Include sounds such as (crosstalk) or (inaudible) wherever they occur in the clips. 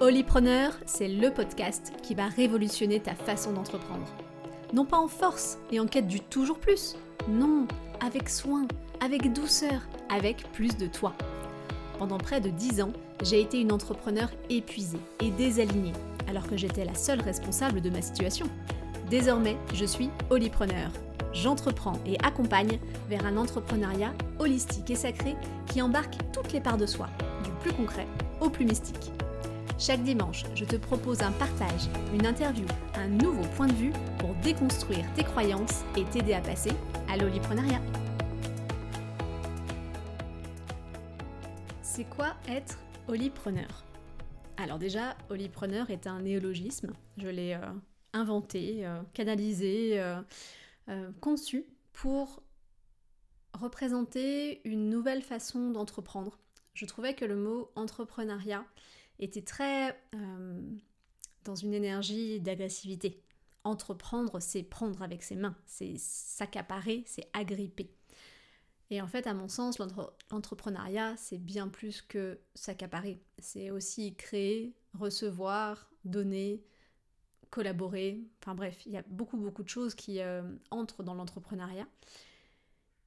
Holypreneur, c'est le podcast qui va révolutionner ta façon d'entreprendre. Non pas en force et en quête du toujours plus, non, avec soin, avec douceur, avec plus de toi. Pendant près de 10 ans, j'ai été une entrepreneur épuisée et désalignée, alors que j'étais la seule responsable de ma situation. Désormais, je suis Holypreneur. J'entreprends et accompagne vers un entrepreneuriat holistique et sacré qui embarque toutes les parts de soi, du plus concret au plus mystique. Chaque dimanche, je te propose un partage, une interview, un nouveau point de vue pour déconstruire tes croyances et t'aider à passer à l'oliprenariat. C'est quoi être olipreneur? Alors déjà, olipreneur est un néologisme. Je l'ai euh, inventé, euh, canalisé, euh, conçu pour représenter une nouvelle façon d'entreprendre. Je trouvais que le mot entrepreneuriat était très euh, dans une énergie d'agressivité. Entreprendre, c'est prendre avec ses mains, c'est s'accaparer, c'est agripper. Et en fait, à mon sens, l'entrepreneuriat, c'est bien plus que s'accaparer. C'est aussi créer, recevoir, donner, collaborer. Enfin bref, il y a beaucoup, beaucoup de choses qui euh, entrent dans l'entrepreneuriat.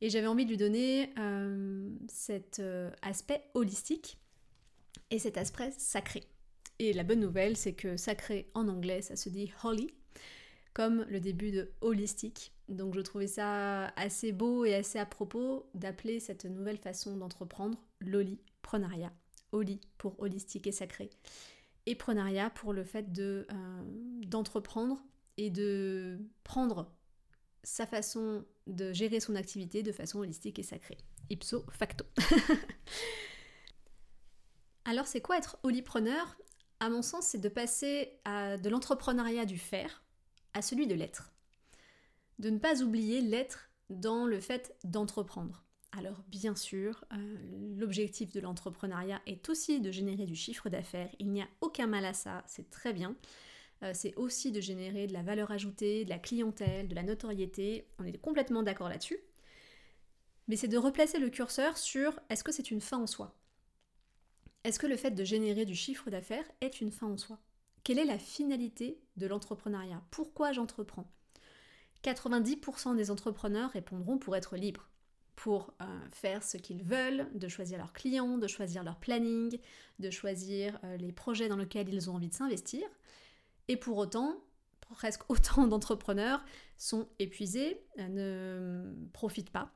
Et j'avais envie de lui donner euh, cet aspect holistique et cet aspect sacré. Et la bonne nouvelle, c'est que sacré en anglais, ça se dit holy, comme le début de holistique. Donc je trouvais ça assez beau et assez à propos d'appeler cette nouvelle façon d'entreprendre l'oliprenariat. Holy pour holistique et sacré. Et prenaria pour le fait de euh, d'entreprendre et de prendre sa façon de gérer son activité de façon holistique et sacrée. Ipso facto. (laughs) Alors c'est quoi être holipreneur? À mon sens, c'est de passer de l'entrepreneuriat du faire à celui de l'être. De ne pas oublier l'être dans le fait d'entreprendre. Alors bien sûr, euh, l'objectif de l'entrepreneuriat est aussi de générer du chiffre d'affaires. Il n'y a aucun mal à ça, c'est très bien. Euh, c'est aussi de générer de la valeur ajoutée, de la clientèle, de la notoriété. On est complètement d'accord là-dessus. Mais c'est de replacer le curseur sur est-ce que c'est une fin en soi? Est-ce que le fait de générer du chiffre d'affaires est une fin en soi? Quelle est la finalité de l'entrepreneuriat? Pourquoi j'entreprends? 90% des entrepreneurs répondront pour être libres, pour euh, faire ce qu'ils veulent, de choisir leurs clients, de choisir leur planning, de choisir euh, les projets dans lesquels ils ont envie de s'investir. Et pour autant, presque autant d'entrepreneurs sont épuisés, euh, ne profitent pas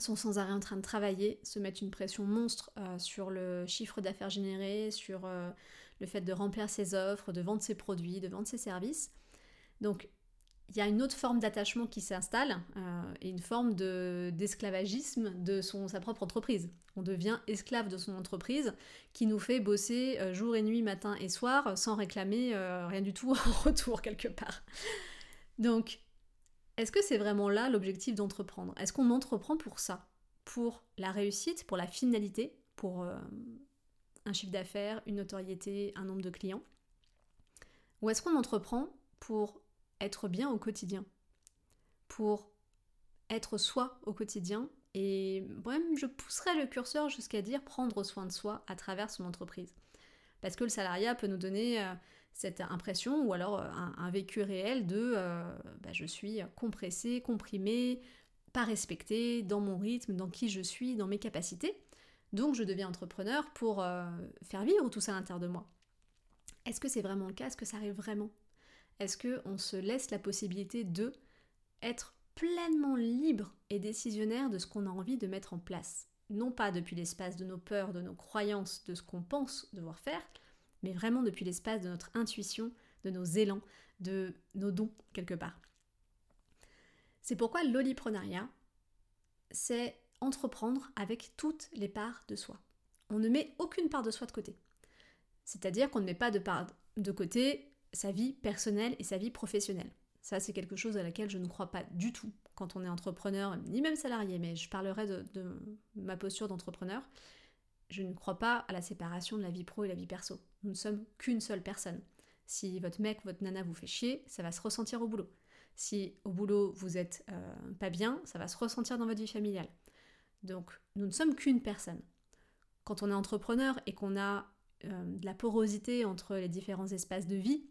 sont sans arrêt en train de travailler, se mettent une pression monstre euh, sur le chiffre d'affaires généré, sur euh, le fait de remplir ses offres, de vendre ses produits, de vendre ses services. Donc il y a une autre forme d'attachement qui s'installe euh, et une forme d'esclavagisme de, son, sa propre entreprise. On devient esclave de son entreprise qui nous fait bosser jour et nuit, matin et soir sans réclamer rien du tout (laughs) en retour quelque part. Donc est-ce que c'est vraiment là l'objectif d'entreprendre? Est-ce qu'on entreprend pour ça? Pour la réussite, pour la finalité, pour euh, un chiffre d'affaires, une notoriété, un nombre de clients? Ou est-ce qu'on entreprend pour être bien au quotidien? Pour être soi au quotidien? Et même je pousserais le curseur jusqu'à dire prendre soin de soi à travers son entreprise. Parce que le salariat peut nous donner euh, cette impression ou alors euh, un, vécu réel de euh, bah, je suis compressé, comprimé, pas respecté dans mon rythme, dans qui je suis, dans mes capacités. Donc je deviens entrepreneur pour euh, faire vivre tout ça à l'intérieur de moi. Est-ce que c'est vraiment le cas? Est-ce que ça arrive vraiment? Est-ce qu'on se laisse la possibilité de être pleinement libre et décisionnaire de ce qu'on a envie de mettre en place? Non pas depuis l'espace de nos peurs, de nos croyances, de ce qu'on pense devoir faire, mais vraiment depuis l'espace de notre intuition, de nos élans, de nos dons quelque part. C'est pourquoi l'oliprenariat, c'est entreprendre avec toutes les parts de soi. On ne met aucune part de soi de côté. C'est-à-dire qu'on ne met pas de part de côté sa vie personnelle et sa vie professionnelle. Ça, c'est quelque chose à laquelle je ne crois pas du tout quand on est entrepreneur, ni même salarié, mais je parlerai de, de ma posture d'entrepreneur. Je ne crois pas à la séparation de la vie pro et la vie perso. Nous ne sommes qu'une seule personne. Si votre mec, votre nana vous fait chier, ça va se ressentir au boulot. Si au boulot vous êtes euh, pas bien, ça va se ressentir dans votre vie familiale. Donc nous ne sommes qu'une personne. Quand on est entrepreneur et qu'on a de la porosité entre les différents espaces de vie.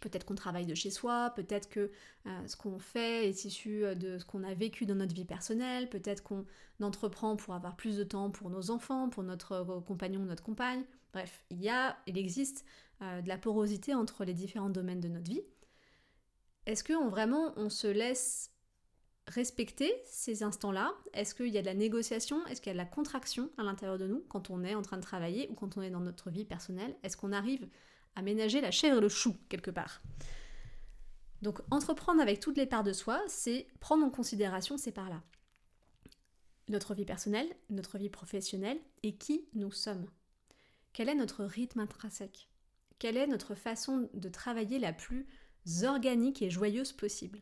Peut-être qu'on travaille de chez soi, peut-être que ce qu'on fait est issu de ce qu'on a vécu dans notre vie personnelle, peut-être qu'on entreprend pour avoir plus de temps pour nos enfants, pour notre compagnon ou notre compagne. Bref, il y a, il existe de la porosité entre les différents domaines de notre vie. Est-ce que vraiment on se laisse respecter ces instants-là? Est-ce qu'il y a de la négociation? Est-ce qu'il y a de la contraction à l'intérieur de nous quand on est en train de travailler ou quand on est dans notre vie personnelle? Est-ce qu'on arrive à ménager la chèvre et le chou quelque part Donc entreprendre avec toutes les parts de soi, c'est prendre en considération ces parts-là. Notre vie personnelle, notre vie professionnelle et qui nous sommes. Quel est notre rythme intrinsèque? Quelle est notre façon de travailler la plus organique et joyeuse possible?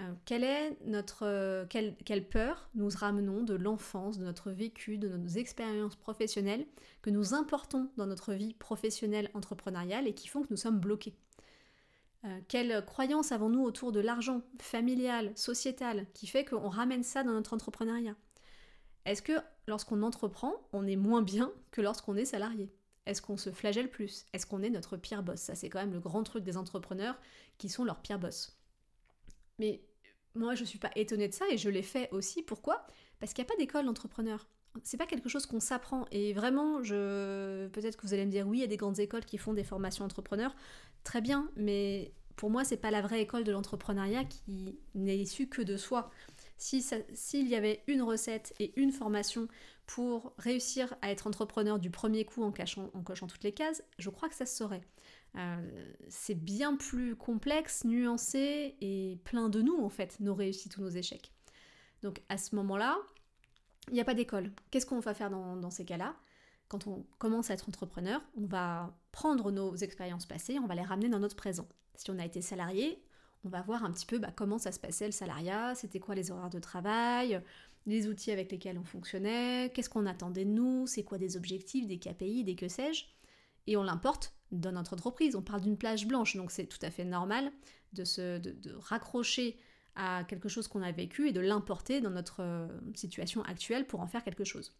Euh, quelle est notre euh, quelle, peur nous ramenons de l'enfance, de notre vécu, de nos expériences professionnelles que nous importons dans notre vie professionnelle entrepreneuriale et qui font que nous sommes bloqués euh, Quelle croyance avons-nous autour de l'argent familial, sociétal, qui fait qu'on ramène ça dans notre entrepreneuriat Est-ce que lorsqu'on entreprend, on est moins bien que lorsqu'on est salarié Est-ce qu'on se flagelle plus Est-ce qu'on est notre pire boss? Ça c'est quand même le grand truc des entrepreneurs qui sont leurs pires boss. Mais moi, je ne suis pas étonnée de ça et je l'ai fait aussi. Pourquoi? Parce qu'il n'y a pas d'école d'entrepreneur. C'est pas quelque chose qu'on s'apprend. Et vraiment, je... peut-être que vous allez me dire, oui, il y a des grandes écoles qui font des formations entrepreneurs. Très bien, mais pour moi, c'est pas la vraie école de l'entrepreneuriat qui n'est issue que de soi. S'il y avait une recette et une formation pour réussir à être entrepreneur du premier coup en, en cochant toutes les cases, je crois que ça se saurait. Euh, c'est bien plus complexe, nuancé et plein de nous en fait, nos réussites ou nos échecs. Donc à ce moment-là, il n'y a pas d'école. Qu'est-ce qu'on va faire dans, ces cas-là? Quand on commence à être entrepreneur, on va prendre nos expériences passées, on va les ramener dans notre présent. Si on a été salarié, on va voir un petit peu bah, comment ça se passait le salariat, c'était quoi les horaires de travail, les outils avec lesquels on fonctionnait, qu'est-ce qu'on attendait de nous, c'est quoi des objectifs, des KPI, des que sais-je, et on l'importe dans notre entreprise. On parle d'une plage blanche, donc c'est tout à fait normal de se de, raccrocher à quelque chose qu'on a vécu et de l'importer dans notre euh, situation actuelle pour en faire quelque chose.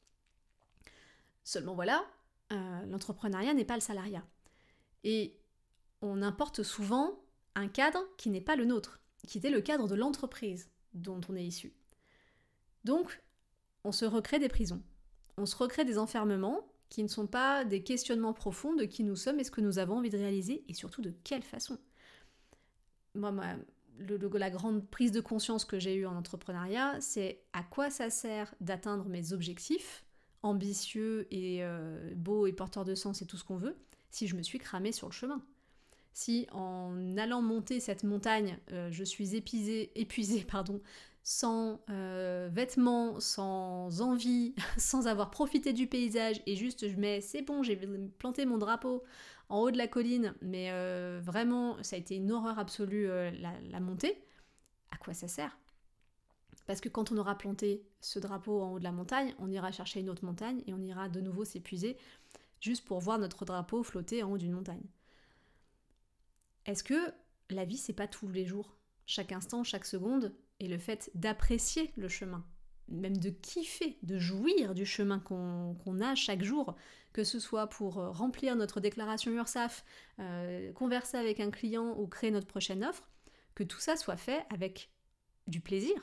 Seulement voilà, euh, l'entrepreneuriat n'est pas le salariat. Et on importe souvent un cadre qui n'est pas le nôtre, qui était le cadre de l'entreprise dont on est issu. Donc, on se recrée des prisons. On se recrée des enfermements qui ne sont pas des questionnements profonds de qui nous sommes et ce que nous avons envie de réaliser et surtout de quelle façon. Moi, la grande prise de conscience que j'ai eue en entrepreneuriat, c'est à quoi ça sert d'atteindre mes objectifs, ambitieux et euh, beaux et porteurs de sens et tout ce qu'on veut, si je me suis cramée sur le chemin. Si en allant monter cette montagne, euh, je suis épuisée, épuisée (laughs) pardon, sans euh, vêtements, sans envie, (laughs) sans avoir profité du paysage et juste je mets c'est bon, j'ai planté mon drapeau en haut de la colline, mais euh, vraiment ça a été une horreur absolue euh, la, montée, à quoi ça sert? Parce que quand on aura planté ce drapeau en haut de la montagne, on ira chercher une autre montagne et on ira de nouveau s'épuiser juste pour voir notre drapeau flotter en haut d'une montagne. Est-ce que la vie c'est pas tous les jours? Chaque instant, chaque seconde, et le fait d'apprécier le chemin, même de kiffer, de jouir du chemin qu'on a chaque jour, que ce soit pour euh, remplir notre déclaration URSAF, euh, converser avec un client ou créer notre prochaine offre, que tout ça soit fait avec du plaisir,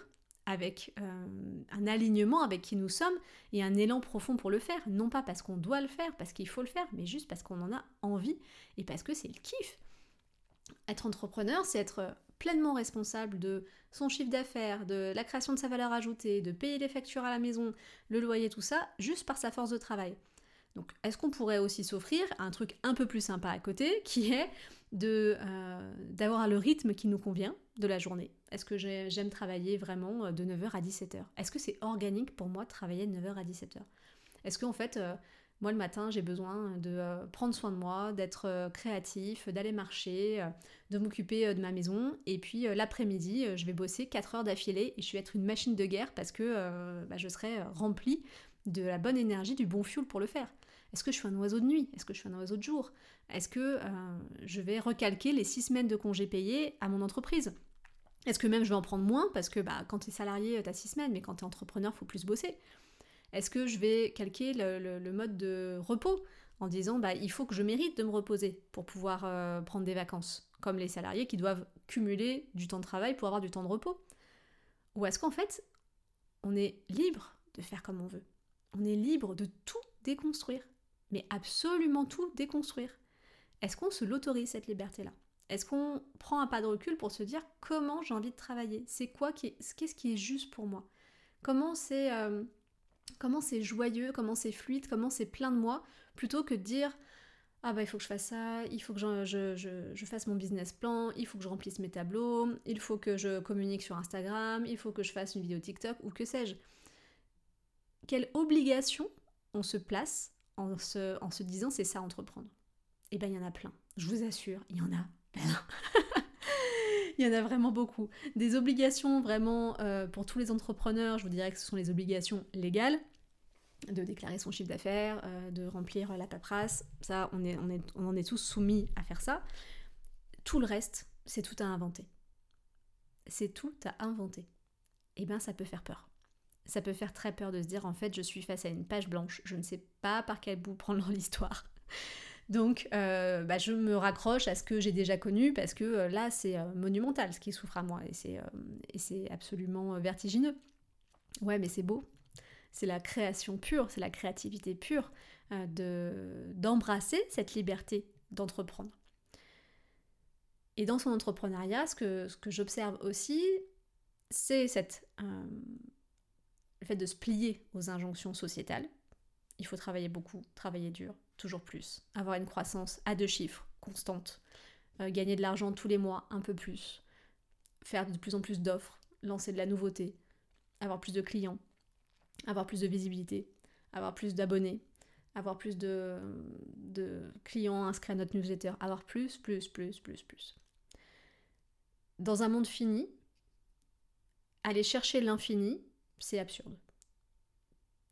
avec euh, un alignement avec qui nous sommes et un élan profond pour le faire. Non pas parce qu'on doit le faire, parce qu'il faut le faire, mais juste parce qu'on en a envie et parce que c'est le kiff. Être entrepreneur, c'est être pleinement responsable de son chiffre d'affaires, de la création de sa valeur ajoutée, de payer les factures à la maison, le loyer, tout ça, juste par sa force de travail. Donc est-ce qu'on pourrait aussi s'offrir un truc un peu plus sympa à côté, qui est euh, d'avoir le rythme qui nous convient de la journée? Est-ce que j'aime travailler vraiment euh, de 9h à 17h Est-ce que c'est organique pour moi de travailler de 9h à 17h Est-ce qu'en fait, euh, moi, le matin, j'ai besoin de euh, prendre soin de moi, d'être euh, créatif, d'aller marcher, euh, de m'occuper de ma maison. Et puis l'après-midi, je vais bosser 4 heures d'affilée et je vais être une machine de guerre parce que bah, je serai remplie de la bonne énergie, du bon fuel pour le faire. Est-ce que je suis un oiseau de nuit? Est-ce que je suis un oiseau de jour? Est-ce que je vais recalquer les 6 semaines de congés payés à mon entreprise? Est-ce que même je vais en prendre moins Parce que bah, quand tu es salarié, tu as 6 semaines, mais quand tu es entrepreneur, il faut plus bosser? Est-ce que je vais calquer le, mode de repos en disant bah, il faut que je mérite de me reposer pour pouvoir euh, prendre des vacances, comme les salariés qui doivent cumuler du temps de travail pour avoir du temps de repos? Ou est-ce qu'en fait, on est libre de faire comme on veut? On est libre de tout déconstruire, mais absolument tout déconstruire. Est-ce qu'on se l'autorise cette liberté-là? Est-ce qu'on prend un pas de recul pour se dire comment j'ai envie de travailler? C'est quoi qui qu'est-ce qui est juste pour moi? Comment c'est euh, comment c'est joyeux, comment c'est fluide, comment c'est plein de moi, plutôt que de dire ah bah il faut que je fasse ça, il faut que je, fasse mon business plan, il faut que je remplisse mes tableaux, il faut que je communique sur Instagram, il faut que je fasse une vidéo TikTok ou que sais-je. Quelle obligation on se place en se, en se disant c'est ça entreprendre? Eh bien il y en a plein, je vous assure, il y en a plein. (laughs) il y en a vraiment beaucoup. Des obligations vraiment euh, pour tous les entrepreneurs, je vous dirais que ce sont les obligations légales de déclarer son chiffre d'affaires, euh, de remplir la paperasse. Ça, on, est, on, est, on en est tous soumis à faire ça. Tout le reste, c'est tout à inventer. C'est tout à inventer. Eh bien, ça peut faire peur. Ça peut faire très peur de se dire, en fait, je suis face à une page blanche, je ne sais pas par quel bout prendre (laughs) l'histoire. Donc, euh, bah, je me raccroche à ce que j'ai déjà connu parce que euh, là, c'est monumental ce qui souffre à moi et c'est absolument vertigineux. Ouais, mais c'est beau, c'est la création pure, c'est la créativité pure euh, de d'embrasser cette liberté d'entreprendre. Et dans son entrepreneuriat, ce que, j'observe aussi, c'est cette, euh, le fait de se plier aux injonctions sociétales. Il faut travailler beaucoup, travailler dur, toujours plus, avoir une croissance à deux chiffres, constante, euh, gagner de l'argent tous les mois, un peu plus, faire de plus en plus d'offres, lancer de la nouveauté, avoir plus de clients, avoir plus de visibilité, avoir plus d'abonnés, avoir plus de, clients inscrits à notre newsletter, avoir plus, plus, plus, plus, plus. Dans un monde fini, aller chercher l'infini, c'est absurde.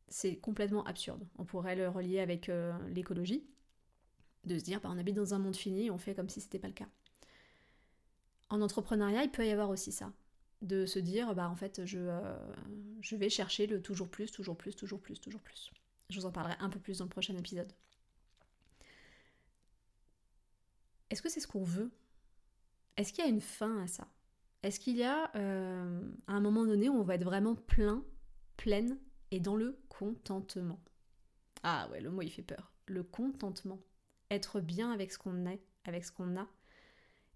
C'est complètement absurde. On pourrait le relier avec euh, l'écologie, de se dire bah, on habite dans un monde fini, on fait comme si c'était pas le cas. En entrepreneuriat, il peut y avoir aussi ça de se dire bah en fait je, euh, vais chercher le toujours plus, toujours plus, toujours plus, toujours plus. Je vous en parlerai un peu plus dans le prochain épisode. Est-ce que c'est ce qu'on veut? Est-ce qu'il y a une fin à ça? Est-ce qu'il y a euh, un moment donné où on va être vraiment plein, pleine et dans le contentement Ah ouais, le mot il fait peur. Le contentement. Être bien avec ce qu'on est, avec ce qu'on a,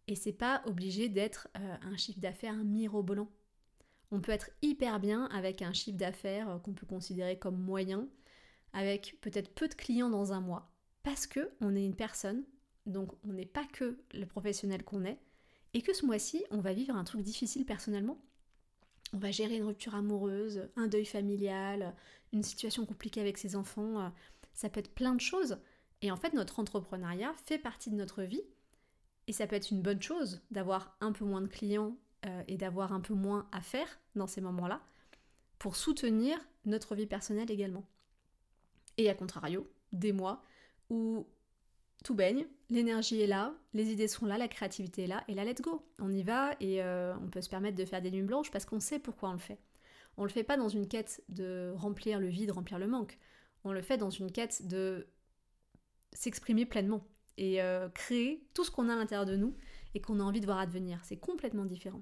et c'est pas obligé d'être euh, un chiffre d'affaires mirobolant. On peut être hyper bien avec un chiffre d'affaires euh, qu'on peut considérer comme moyen, avec peut-être peu de clients dans un mois, parce que on est une personne, donc on n'est pas que le professionnel qu'on est, et que ce mois-ci, on va vivre un truc difficile personnellement. On va gérer une rupture amoureuse, un deuil familial, une situation compliquée avec ses enfants, euh, ça peut être plein de choses. Et en fait, notre entrepreneuriat fait partie de notre vie et ça peut être une bonne chose d'avoir un peu moins de clients euh, et d'avoir un peu moins à faire dans ces moments-là pour soutenir notre vie personnelle également. Et à contrario, des mois où tout baigne, l'énergie est là, les idées sont là, la créativité est là, et là, let's go. On y va et euh, on peut se permettre de faire des nuits blanches parce qu'on sait pourquoi on le fait. On le fait pas dans une quête de remplir le vide, remplir le manque. On le fait dans une quête de s'exprimer pleinement et euh, créer tout ce qu'on a à l'intérieur de nous et qu'on a envie de voir advenir. C'est complètement différent.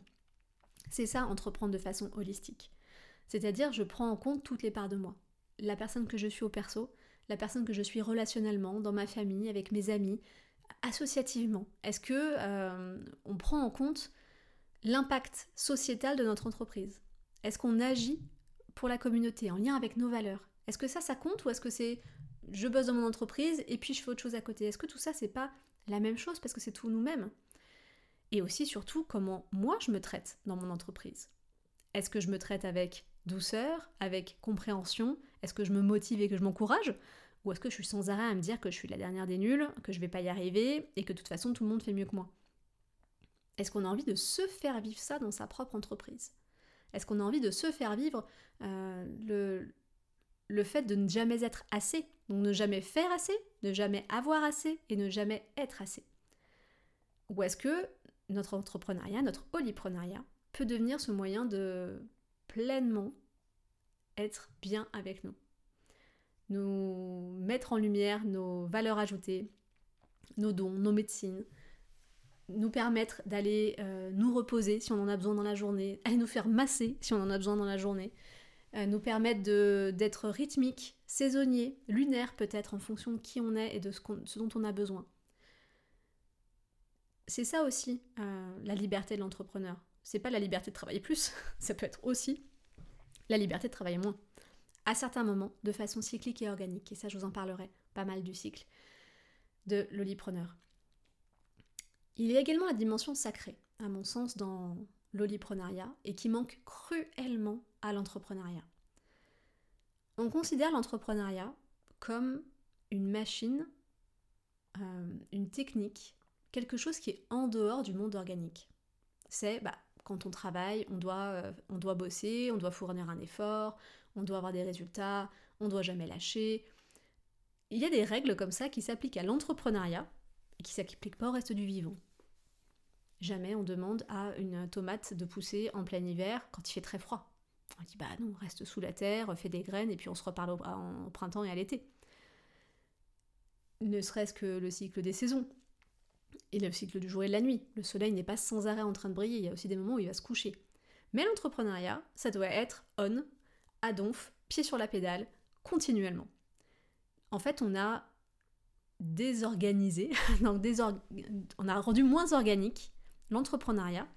C'est ça, entreprendre de façon holistique. C'est-à-dire, je prends en compte toutes les parts de moi. La personne que je suis au perso, la personne que je suis relationnellement, dans ma famille, avec mes amis, associativement. Est-ce que euh, on prend en compte l'impact sociétal de notre entreprise? Est-ce qu'on agit pour la communauté en lien avec nos valeurs? Est-ce que ça, ça compte ou est-ce que c'est je bosse dans mon entreprise et puis je fais autre chose à côté? Est-ce que tout ça, c'est pas la même chose parce que c'est tout nous-mêmes? Et aussi, surtout, comment moi je me traite dans mon entreprise? Est-ce que je me traite avec douceur, avec compréhension? Est-ce que je me motive et que je m'encourage? Ou est-ce que je suis sans arrêt à me dire que je suis la dernière des nuls, que je vais pas y arriver et que de toute façon tout le monde fait mieux que moi? Est-ce qu'on a envie de se faire vivre ça dans sa propre entreprise? Est-ce qu'on a envie de se faire vivre euh, le, le fait de ne jamais être assez? Donc ne jamais faire assez, ne jamais avoir assez et ne jamais être assez. Ou est-ce que notre entrepreneuriat, notre holiprenariat peut devenir ce moyen de pleinement être bien avec nous? Nous mettre en lumière nos valeurs ajoutées, nos dons, nos médecines, nous permettre d'aller euh, nous reposer si on en a besoin dans la journée, aller nous faire masser si on en a besoin dans la journée, euh, nous permettre d'être rythmique, saisonnier, lunaire peut-être en fonction de qui on est et de ce, dont on a besoin. C'est ça aussi euh, la liberté de l'entrepreneur. C'est pas la liberté de travailler plus, (laughs) ça peut être aussi la liberté de travailler moins. À certains moments, de façon cyclique et organique. Et ça, je vous en parlerai pas mal du cycle de l'olipreneur. Il y a également la dimension sacrée, à mon sens, dans l'oliprenariat et qui manque cruellement à l'entrepreneuriat. On considère l'entrepreneuriat comme une machine, euh, une technique, quelque chose qui est en dehors du monde organique. C'est bah, quand on travaille, euh, on doit bosser, on doit fournir un effort, on doit avoir des résultats, on doit jamais lâcher. Il y a des règles comme ça qui s'appliquent à l'entrepreneuriat et qui ne s'appliquent pas au reste du vivant. Jamais on demande à une tomate de pousser en plein hiver quand il fait très froid. On dit bah non, reste sous la terre, fais des graines et puis on se reparle au, printemps et à l'été. Ne serait-ce que le cycle des saisons et le cycle du jour et de la nuit. Le soleil n'est pas sans arrêt en train de briller, il y a aussi des moments où il va se coucher. Mais l'entrepreneuriat, ça doit être on, à pied sur la pédale, continuellement. En fait, on a désorganisé, (laughs) on a rendu moins organique l'entrepreneuriat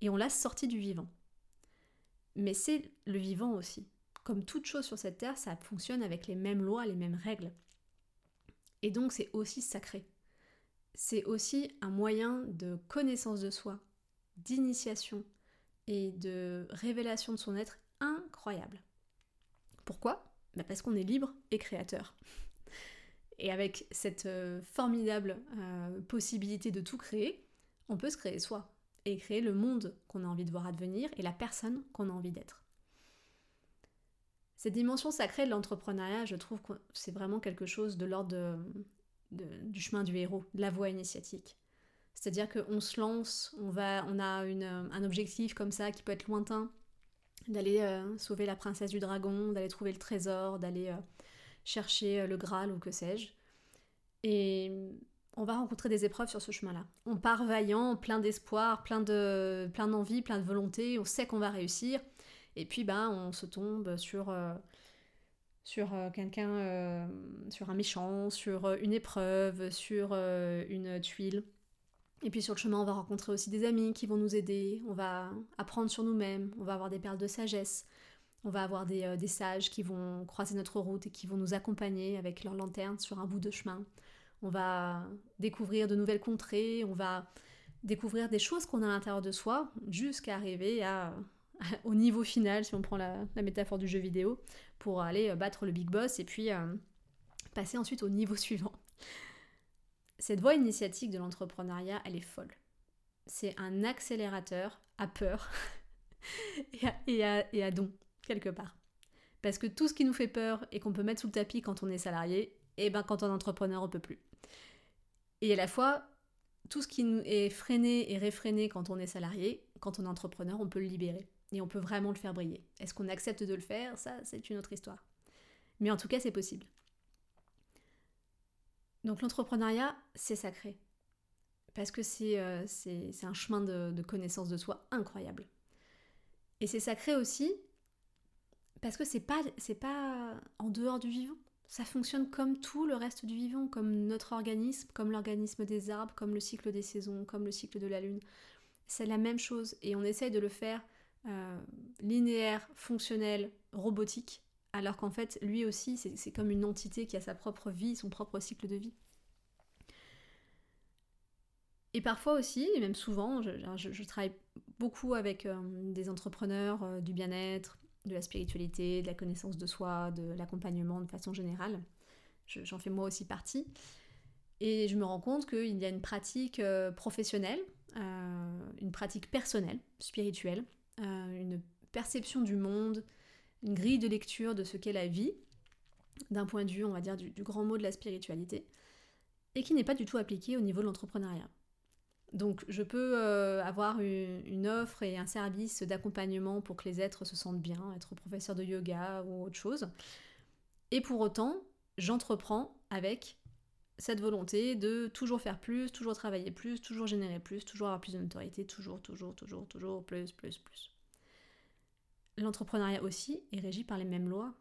et on l'a sorti du vivant. Mais c'est le vivant aussi. Comme toute chose sur cette terre, ça fonctionne avec les mêmes lois, les mêmes règles. Et donc c'est aussi sacré. C'est aussi un moyen de connaissance de soi, d'initiation et de révélation de son être incroyable. Pourquoi bah, Parce qu'on est libre et créateur. Et avec cette euh, formidable euh, possibilité de tout créer, on peut se créer soi et créer le monde qu'on a envie de voir advenir et la personne qu'on a envie d'être. Cette dimension sacrée de l'entrepreneuriat, je trouve que c'est vraiment quelque chose de l'ordre du chemin du héros, de la voie initiatique. C'est-à-dire qu'on se lance, on, va, on a un objectif comme ça qui peut être lointain, d'aller euh, sauver la princesse du dragon, d'aller trouver le trésor, d'aller euh, chercher euh, le Graal ou que sais-je. Et on va rencontrer des épreuves sur ce chemin-là. On part vaillant, plein d'espoir, plein de plein d'envie, plein de volonté, on sait qu'on va réussir. Et puis ben on se tombe sur sur quelqu'un sur un méchant, sur une épreuve, sur une tuile. Et puis sur le chemin, on va rencontrer aussi des amis qui vont nous aider, on va apprendre sur nous-mêmes, on va avoir des perles de sagesse, on va avoir des, euh, des, sages qui vont croiser notre route et qui vont nous accompagner avec leur lanterne sur un bout de chemin. On va découvrir de nouvelles contrées, on va découvrir des choses qu'on a à l'intérieur de soi jusqu'à arriver à, (laughs) au niveau final, si on prend la, métaphore du jeu vidéo, pour aller euh, battre le big boss et puis euh, passer ensuite au niveau (laughs) suivant. Cette voie initiatique de l'entrepreneuriat, elle est folle. C'est un accélérateur à peur (laughs) et, à, don, quelque part. Parce que tout ce qui nous fait peur et qu'on peut mettre sous le tapis quand on est salarié, et eh ben quand on est entrepreneur, on peut plus. Et à la fois, tout ce qui nous est freiné et réfréné quand on est salarié, quand on est entrepreneur, on peut le libérer. Et on peut vraiment le faire briller. Est-ce qu'on accepte de le faire? Ça, c'est une autre histoire. Mais en tout cas, c'est possible. Donc l'entrepreneuriat, c'est sacré. Parce que c'est euh, un chemin de, connaissance de soi incroyable. Et c'est sacré aussi parce que c'est pas, pas en dehors du vivant. Ça fonctionne comme tout le reste du vivant, comme notre organisme, comme l'organisme des arbres, comme le cycle des saisons, comme le cycle de la lune. C'est la même chose et on essaye de le faire euh, linéaire, fonctionnel, robotique, alors qu'en fait, lui aussi, c'est comme une entité qui a sa propre vie, son propre cycle de vie. Et parfois aussi, et même souvent, je, travaille beaucoup avec euh, des entrepreneurs euh, du bien-être, de la spiritualité, de la connaissance de soi, de l'accompagnement de façon générale. J'en fais moi aussi partie. Et je me rends compte qu'il y a une pratique euh, professionnelle, une pratique personnelle, spirituelle, une perception du monde, une grille de lecture de ce qu'est la vie, d'un point de vue, on va dire, du, grand mot de la spiritualité, et qui n'est pas du tout appliqué au niveau de l'entrepreneuriat. Donc je peux euh, avoir une, offre et un service d'accompagnement pour que les êtres se sentent bien, être professeur de yoga ou autre chose. Et pour autant, j'entreprends avec cette volonté de toujours faire plus, toujours travailler plus, toujours générer plus, toujours avoir plus de notoriété, toujours, toujours, toujours, toujours, plus, plus, plus. L'entrepreneuriat aussi est régi par les mêmes lois,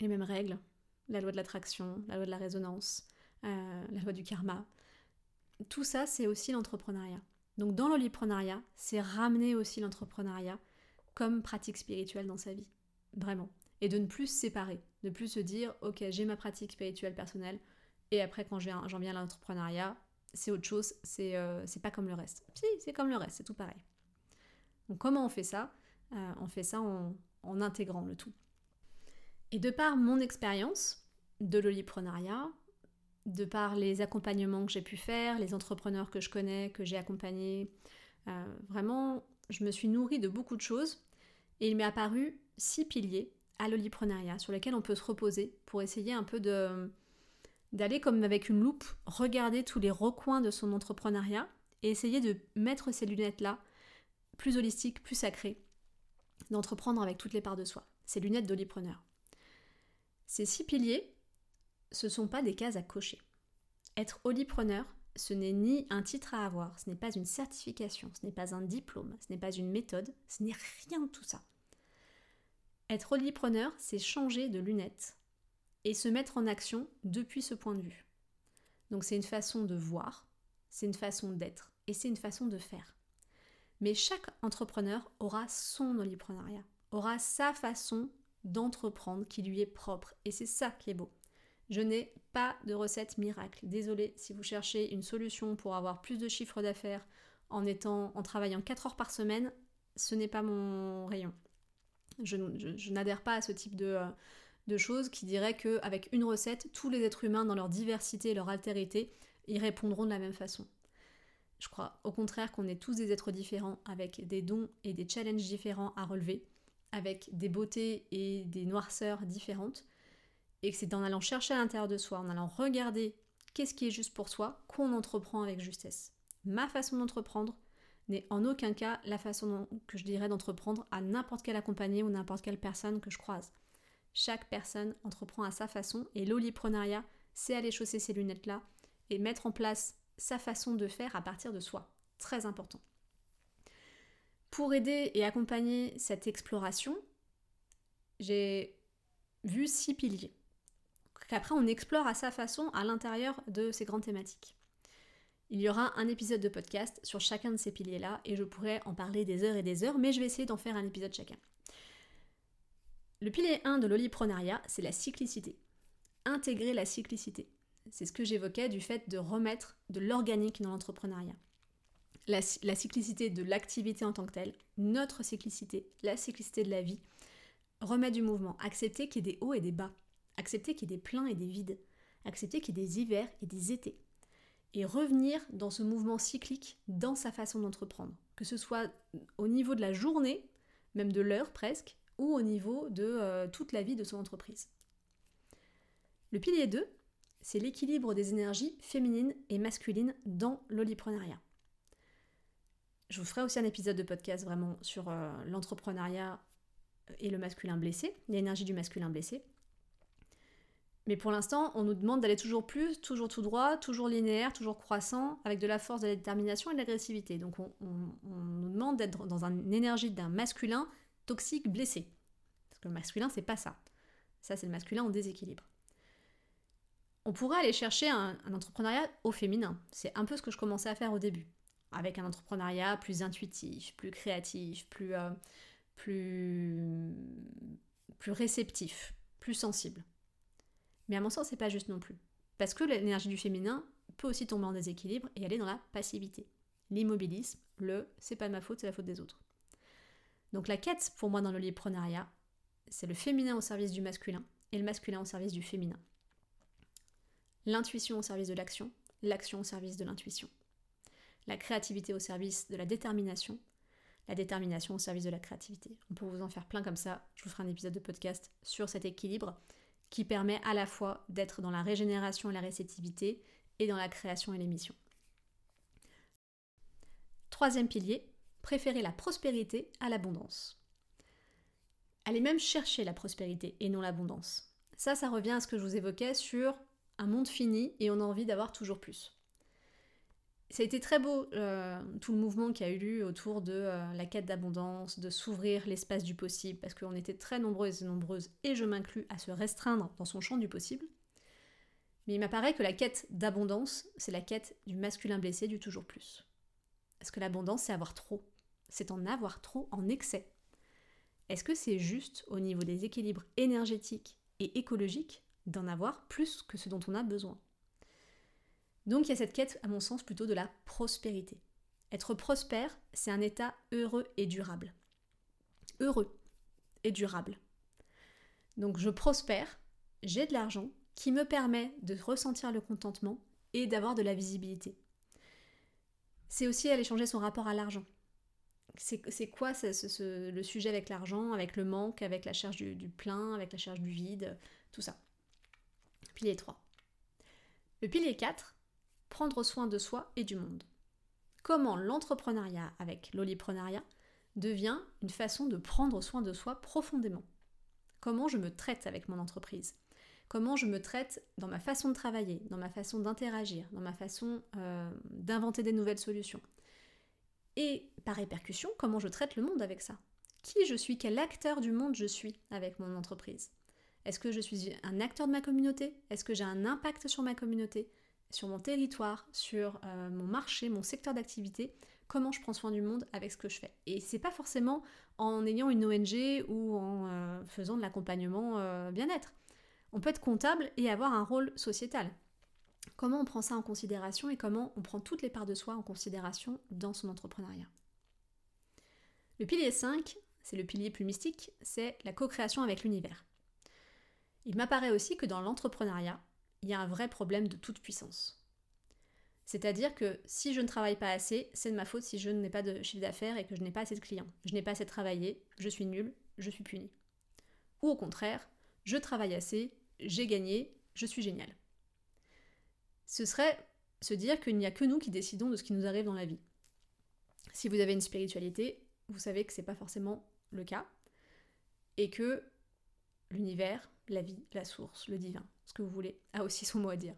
les mêmes règles, la loi de l'attraction, la loi de la résonance, euh, la loi du karma. Tout ça, c'est aussi l'entrepreneuriat. Donc dans l'oliprenariat, c'est ramener aussi l'entrepreneuriat comme pratique spirituelle dans sa vie. Vraiment. Et de ne plus se séparer, de plus se dire, ok, j'ai ma pratique spirituelle personnelle, et après, quand j'en viens à l'entrepreneuriat, c'est autre chose, euh, c'est pas comme le reste. Si, c'est comme le reste, c'est tout pareil. Donc comment on fait ça? Euh, On fait ça en, intégrant le tout. Et de par mon expérience de l'oliprenariat, de par les accompagnements que j'ai pu faire, les entrepreneurs que je connais, que j'ai accompagnés, euh, vraiment, je me suis nourrie de beaucoup de choses et il m'est apparu six piliers à l'oliprenariat sur lesquels on peut se reposer pour essayer un peu d'aller comme avec une loupe regarder tous les recoins de son entrepreneuriat et essayer de mettre ces lunettes-là plus holistiques, plus sacrées, d'entreprendre avec toutes les parts de soi. Ces lunettes d'olipreneur. Ces six piliers, ce ne sont pas des cases à cocher. Être olipreneur, ce n'est ni un titre à avoir, ce n'est pas une certification, ce n'est pas un diplôme, ce n'est pas une méthode, ce n'est rien de tout ça. Être olipreneur, c'est changer de lunettes et se mettre en action depuis ce point de vue. Donc c'est une façon de voir, c'est une façon d'être et c'est une façon de faire. Mais chaque entrepreneur aura son oliprenariat, aura sa façon d'entreprendre qui lui est propre et c'est ça qui est beau. Je n'ai pas de recette miracle. Désolé si vous cherchez une solution pour avoir plus de chiffre d'affaires en en travaillant 4 heures par semaine, ce n'est pas mon rayon. Je, n'adhère pas à ce type de, euh, de choses qui diraient qu'avec une recette, tous les êtres humains, dans leur diversité et leur altérité, y répondront de la même façon. Je crois au contraire qu'on est tous des êtres différents, avec des dons et des challenges différents à relever, avec des beautés et des noirceurs différentes, et que c'est en allant chercher à l'intérieur de soi, en allant regarder qu'est-ce qui est juste pour soi, qu'on entreprend avec justesse. Ma façon d'entreprendre n'est en aucun cas la façon que je dirais d'entreprendre à n'importe quel accompagné ou n'importe quelle personne que je croise. Chaque personne entreprend à sa façon et l'oliprenariat, c'est aller chausser ces lunettes-là et mettre en place sa façon de faire à partir de soi. Très important. Pour aider et accompagner cette exploration, j'ai vu six piliers. Qu'après on explore à sa façon à l'intérieur de ces grandes thématiques. Il y aura un épisode de podcast sur chacun de ces piliers-là et je pourrais en parler des heures et des heures, mais je vais essayer d'en faire un épisode chacun. Le pilier 1 de l'oliprenariat, c'est la cyclicité. Intégrer la cyclicité. C'est ce que j'évoquais du fait de remettre de l'organique dans l'entrepreneuriat. La, cyclicité de l'activité en tant que telle, notre cyclicité, la cyclicité de la vie, remettre du mouvement, accepter qu'il y ait des hauts et des bas, accepter qu'il y ait des pleins et des vides, accepter qu'il y ait des hivers et des étés, et revenir dans ce mouvement cyclique dans sa façon d'entreprendre, que ce soit au niveau de la journée, même de l'heure presque, ou au niveau de euh, toute la vie de son entreprise. Le pilier 2, c'est l'équilibre des énergies féminines et masculines dans l'oliprenariat. Je vous ferai aussi un épisode de podcast vraiment sur euh, l'entrepreneuriat et le masculin blessé, l'énergie du masculin blessé. Mais pour l'instant, on nous demande d'aller toujours plus, toujours tout droit, toujours linéaire, toujours croissant, avec de la force, de la détermination et de l'agressivité. Donc on, nous demande d'être dans une énergie d'un masculin toxique, blessé. Parce que le masculin, c'est pas ça. Ça, c'est le masculin en déséquilibre. On pourrait aller chercher un, entrepreneuriat au féminin. C'est un peu ce que je commençais à faire au début. Avec un entrepreneuriat plus intuitif, plus créatif, plus, euh, plus réceptif, plus sensible. Mais à mon sens, c'est pas juste non plus. Parce que l'énergie du féminin peut aussi tomber en déséquilibre et aller dans la passivité. L'immobilisme, le c'est pas de ma faute, c'est la faute des autres. Donc la quête pour moi dans le librenariat, c'est le féminin au service du masculin et le masculin au service du féminin. L'intuition au service de l'action, l'action au service de l'intuition. La créativité au service de la détermination, la détermination au service de la créativité. On peut vous en faire plein comme ça. Je vous ferai un épisode de podcast sur cet équilibre qui permet à la fois d'être dans la régénération et la réceptivité et dans la création et l'émission. Troisième pilier, préférer la prospérité à l'abondance. Allez même chercher la prospérité et non l'abondance. Ça, ça revient à ce que je vous évoquais sur un monde fini et on a envie d'avoir toujours plus. Ça a été très beau, euh, tout le mouvement qui a eu lieu autour de euh, la quête d'abondance, de s'ouvrir l'espace du possible, parce qu'on était très nombreuses et nombreuses, et je m'inclus, à se restreindre dans son champ du possible. Mais il m'apparaît que la quête d'abondance, c'est la quête du masculin blessé du toujours plus. Est-ce que l'abondance, c'est avoir trop? C'est en avoir trop en excès? Est-ce que c'est juste au niveau des équilibres énergétiques et écologiques d'en avoir plus que ce dont on a besoin donc il y a cette quête, à mon sens, plutôt de la prospérité. Être prospère, c'est un état heureux et durable. Heureux et durable. Donc je prospère, j'ai de l'argent qui me permet de ressentir le contentement et d'avoir de la visibilité. C'est aussi aller changer son rapport à l'argent. C'est quoi le sujet avec l'argent, avec le manque, avec la charge du, plein, avec la charge du vide, tout ça. Pilier 3. Le pilier 4, prendre soin de soi et du monde. Comment l'entrepreneuriat avec l'oliprenariat devient une façon de prendre soin de soi profondément? Comment je me traite avec mon entreprise? Comment je me traite dans ma façon de travailler, dans ma façon d'interagir, dans ma façon euh, d'inventer des nouvelles solutions? Et par répercussion, comment je traite le monde avec ça? Qui je suis, quel acteur du monde je suis avec mon entreprise? Est-ce que je suis un acteur de ma communauté? Est-ce que j'ai un impact sur ma communauté? Sur mon territoire, sur euh, mon marché, mon secteur d'activité, comment je prends soin du monde avec ce que je fais? Et c'est pas forcément en ayant une ONG ou en euh, faisant de l'accompagnement euh, bien-être. On peut être comptable et avoir un rôle sociétal. Comment on prend ça en considération et comment on prend toutes les parts de soi en considération dans son entrepreneuriat? Le pilier 5, c'est le pilier plus mystique, c'est la co-création avec l'univers. Il m'apparaît aussi que dans l'entrepreneuriat, il y a un vrai problème de toute puissance. C'est-à-dire que si je ne travaille pas assez, c'est de ma faute si je n'ai pas de chiffre d'affaires et que je n'ai pas assez de clients. Je n'ai pas assez travaillé, je suis nul, je suis puni. Ou au contraire, je travaille assez, j'ai gagné, je suis génial. Ce serait se dire qu'il n'y a que nous qui décidons de ce qui nous arrive dans la vie. Si vous avez une spiritualité, vous savez que ce n'est pas forcément le cas et que l'univers, la vie, la source, le divin, ce que vous voulez, a aussi son mot à dire.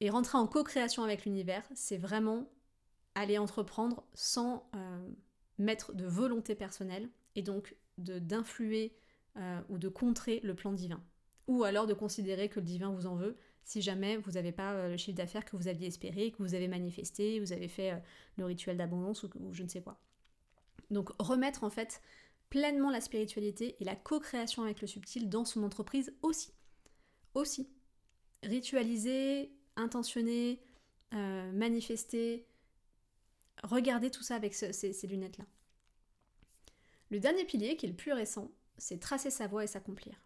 Et rentrer en co-création avec l'univers, c'est vraiment aller entreprendre sans euh, mettre de volonté personnelle et donc d'influer euh, ou de contrer le plan divin. Ou alors de considérer que le divin vous en veut si jamais vous n'avez pas euh, le chiffre d'affaires que vous aviez espéré, que vous avez manifesté, vous avez fait le rituel d'abondance ou, ou je ne sais quoi. Donc remettre en fait pleinement la spiritualité et la co-création avec le subtil dans son entreprise aussi. Aussi. Ritualiser, intentionner, euh, manifester, regarder tout ça avec ces, lunettes-là. Le dernier pilier, qui est le plus récent, c'est tracer sa voie et s'accomplir.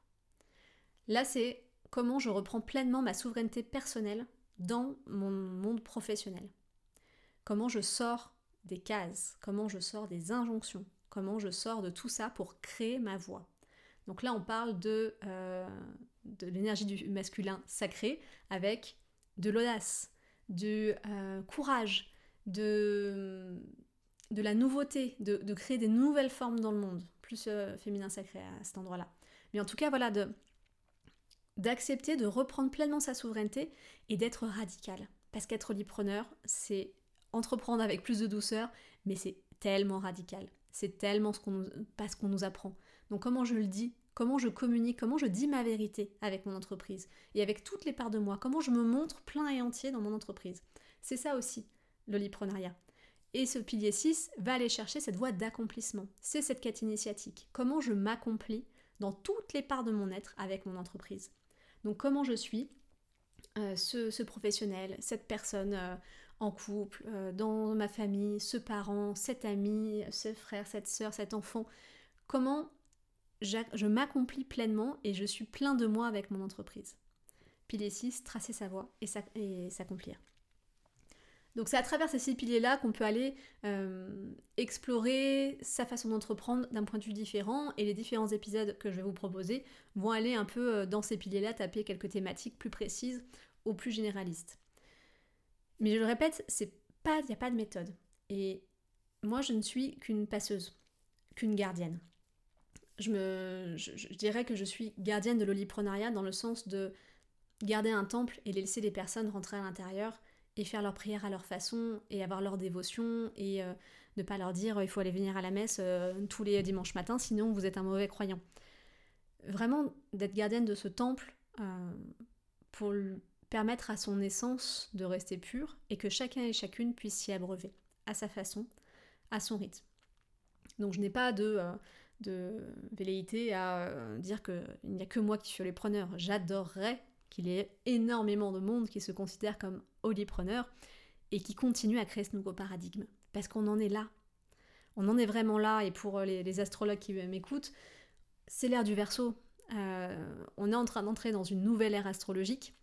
Là, c'est comment je reprends pleinement ma souveraineté personnelle dans mon monde professionnel. Comment je sors des cases, comment je sors des injonctions, comment je sors de tout ça pour créer ma voix. Donc là, on parle de, euh, l'énergie du masculin sacré avec de l'audace, du euh, courage, de, la nouveauté, de, créer des nouvelles formes dans le monde, plus euh, féminin sacré à cet endroit-là. Mais en tout cas, voilà, d'accepter de reprendre pleinement sa souveraineté et d'être radical. Parce qu'être libre-preneur, c'est entreprendre avec plus de douceur, mais c'est tellement radical. C'est tellement ce qu'on nous, qu'on nous apprend. Donc comment je le dis, comment je communique, comment je dis ma vérité avec mon entreprise et avec toutes les parts de moi, comment je me montre plein et entier dans mon entreprise. C'est ça aussi, l'oliprenariat. Et ce pilier 6 va aller chercher cette voie d'accomplissement. C'est cette quête initiatique. Comment je m'accomplis dans toutes les parts de mon être avec mon entreprise. Donc comment je suis euh, ce, professionnel, cette personne euh, en couple, euh, dans ma famille, ce parent, cet ami, ce frère, cette soeur, cet enfant. Comment je m'accomplis pleinement et je suis plein de moi avec mon entreprise. Pilier 6, tracer sa voie et s'accomplir. Donc c'est à travers ces six piliers-là qu'on peut aller euh, explorer sa façon d'entreprendre d'un point de vue différent et les différents épisodes que je vais vous proposer vont aller un peu euh, dans ces piliers-là, taper quelques thématiques plus précises ou plus généralistes. Mais je le répète, c'est pas, il n'y a pas de méthode. Et moi, je ne suis qu'une passeuse, qu'une gardienne. je, me, je, dirais que je suis gardienne de l'oliprenariat dans le sens de garder un temple et laisser les personnes rentrer à l'intérieur et faire leur prière à leur façon et avoir leur dévotion et euh, ne pas leur dire il faut aller venir à la messe euh, tous les dimanches matins sinon vous êtes un mauvais croyant. Vraiment d'être gardienne de ce temple euh, pour permettre à son essence de rester pure et que chacun et chacune puisse s'y abreuver à sa façon, à son rythme. Donc je n'ai pas de, de velléité à dire qu'il n'y a que moi qui suis les preneurs. J'adorerais qu'il y ait énormément de monde qui se considère comme holipreneur et qui continue à créer ce nouveau paradigme. Parce qu'on en est là. On en est vraiment là, et pour les, astrologues qui m'écoutent, c'est l'ère du verso. Euh, on est en train d'entrer dans une nouvelle ère astrologique,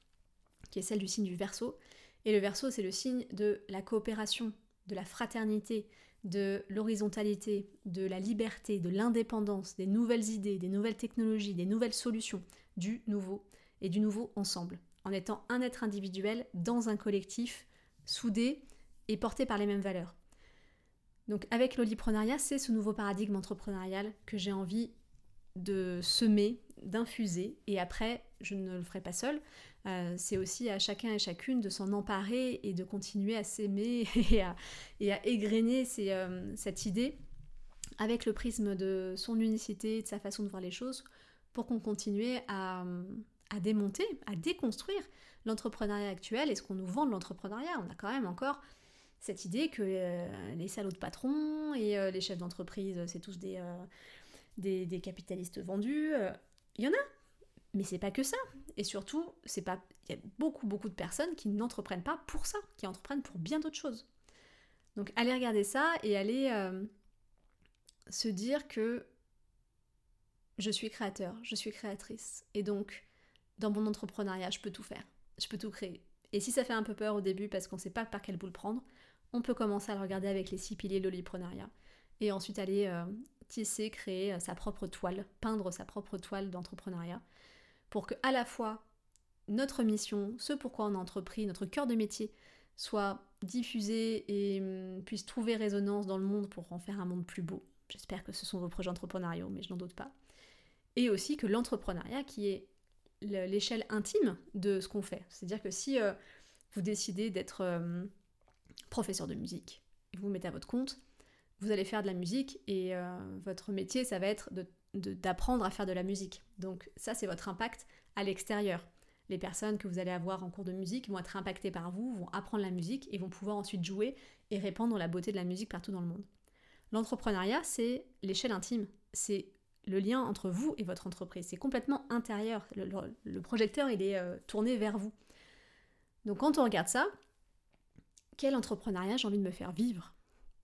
qui est celle du signe du verso. Et le verso, c'est le signe de la coopération, de la fraternité, de l'horizontalité, de la liberté, de l'indépendance, des nouvelles idées, des nouvelles technologies, des nouvelles solutions, du nouveau et du nouveau ensemble, en étant un être individuel dans un collectif soudé et porté par les mêmes valeurs. Donc avec l'oliprenariat, c'est ce nouveau paradigme entrepreneurial que j'ai envie de semer, d'infuser, et après, je ne le ferai pas seul. Euh, c'est aussi à chacun et chacune de s'en emparer et de continuer à s'aimer (laughs) et à, et à égrener euh, cette idée avec le prisme de son unicité, de sa façon de voir les choses, pour qu'on continue à, à démonter, à déconstruire l'entrepreneuriat actuel et ce qu'on nous vend de l'entrepreneuriat. On a quand même encore cette idée que euh, les salauds de patrons et les chefs d'entreprise, c'est tous des, des, capitalistes vendus. Il y en a, mais c'est pas que ça. Et surtout, c'est pas, il y a beaucoup beaucoup de personnes qui n'entreprennent pas pour ça, qui entreprennent pour bien d'autres choses. Donc allez regarder ça et allez se dire que je suis créateur, je suis créatrice. Et donc, dans mon entrepreneuriat, je peux tout faire. Je peux tout créer. Et si ça fait un peu peur au début parce qu'on ne sait pas par quel bout le prendre, on peut commencer à le regarder avec les six piliers de l'oliprenariat. Et ensuite aller euh, tisser, créer euh, sa propre toile, peindre sa propre toile d'entrepreneuriat. Pour que à la fois notre mission, ce pourquoi on a entrepris, notre cœur de métier, soit diffusé et hum, puisse trouver résonance dans le monde pour en faire un monde plus beau. J'espère que ce sont vos projets entrepreneuriaux, mais je n'en doute pas. Et aussi que l'entrepreneuriat, qui est l'échelle intime de ce qu'on fait. C'est-à-dire que si euh, vous décidez d'être euh, professeur de musique, vous vous mettez à votre compte, vous allez faire de la musique et euh, votre métier, ça va être d'apprendre à faire de la musique. Donc ça, c'est votre impact à l'extérieur. Les personnes que vous allez avoir en cours de musique vont être impactées par vous, vont apprendre la musique et vont pouvoir ensuite jouer et répandre la beauté de la musique partout dans le monde. L'entrepreneuriat, c'est l'échelle intime. C'est le lien entre vous et votre entreprise. C'est complètement intérieur. Le, projecteur, il est euh, tourné vers vous. Donc quand on regarde ça, quel entrepreneuriat j'ai envie de me faire vivre?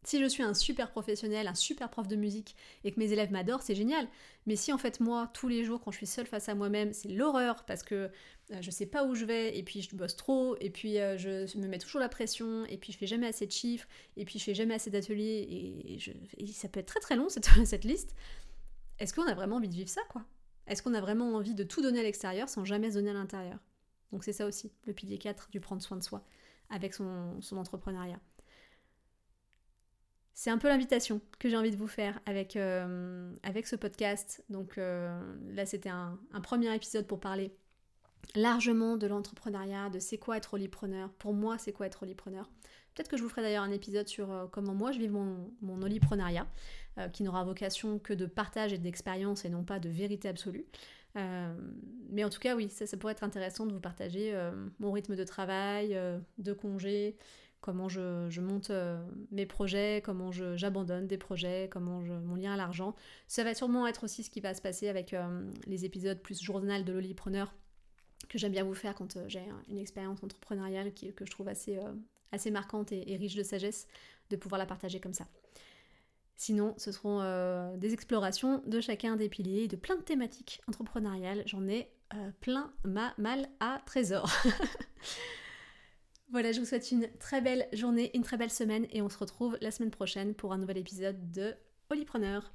Si je suis un super professionnel, un super prof de musique et que mes élèves m'adorent, c'est génial. Mais si en fait moi, tous les jours, quand je suis seule face à moi-même, c'est l'horreur parce que je euh, je sais pas où je vais et puis je bosse trop et puis euh, je me mets toujours la pression et puis je fais jamais assez de chiffres et puis je fais jamais assez d'ateliers et, ça peut être très très long cette, (laughs) cette liste est-ce qu'on a vraiment envie de vivre ça, quoi? Est-ce qu'on a vraiment envie de tout donner à l'extérieur sans jamais se donner à l'intérieur? Donc c'est ça aussi, le pilier 4 du prendre soin de soi avec son, entrepreneuriat. C'est un peu l'invitation que j'ai envie de vous faire avec, euh, ce podcast. Donc euh, là, c'était un, premier épisode pour parler largement de l'entrepreneuriat, de c'est quoi être olipreneur. Pour moi, c'est quoi être olipreneur. Peut-être que je vous ferai d'ailleurs un épisode sur euh, comment moi je vis mon, mon qui n'aura vocation que de partage et d'expérience et non pas de vérité absolue. Mais en tout cas, oui, ça, pourrait être intéressant de vous partager mon rythme de travail, de congé, comment je, monte mes projets, comment j'abandonne des projets, comment je, mon lien à l'argent. Ça va sûrement être aussi ce qui va se passer avec les épisodes plus journal de l'olipreneur que j'aime bien vous faire quand j'ai une expérience entrepreneuriale que je trouve assez, marquante et riche de sagesse, de pouvoir la partager comme ça. Sinon, ce seront euh, des explorations de chacun des piliers, de plein de thématiques entrepreneuriales. J'en ai euh, plein ma mal à trésor. (laughs) voilà, je vous souhaite une très belle journée, une très belle semaine et on se retrouve la semaine prochaine pour un nouvel épisode de Holypreneur.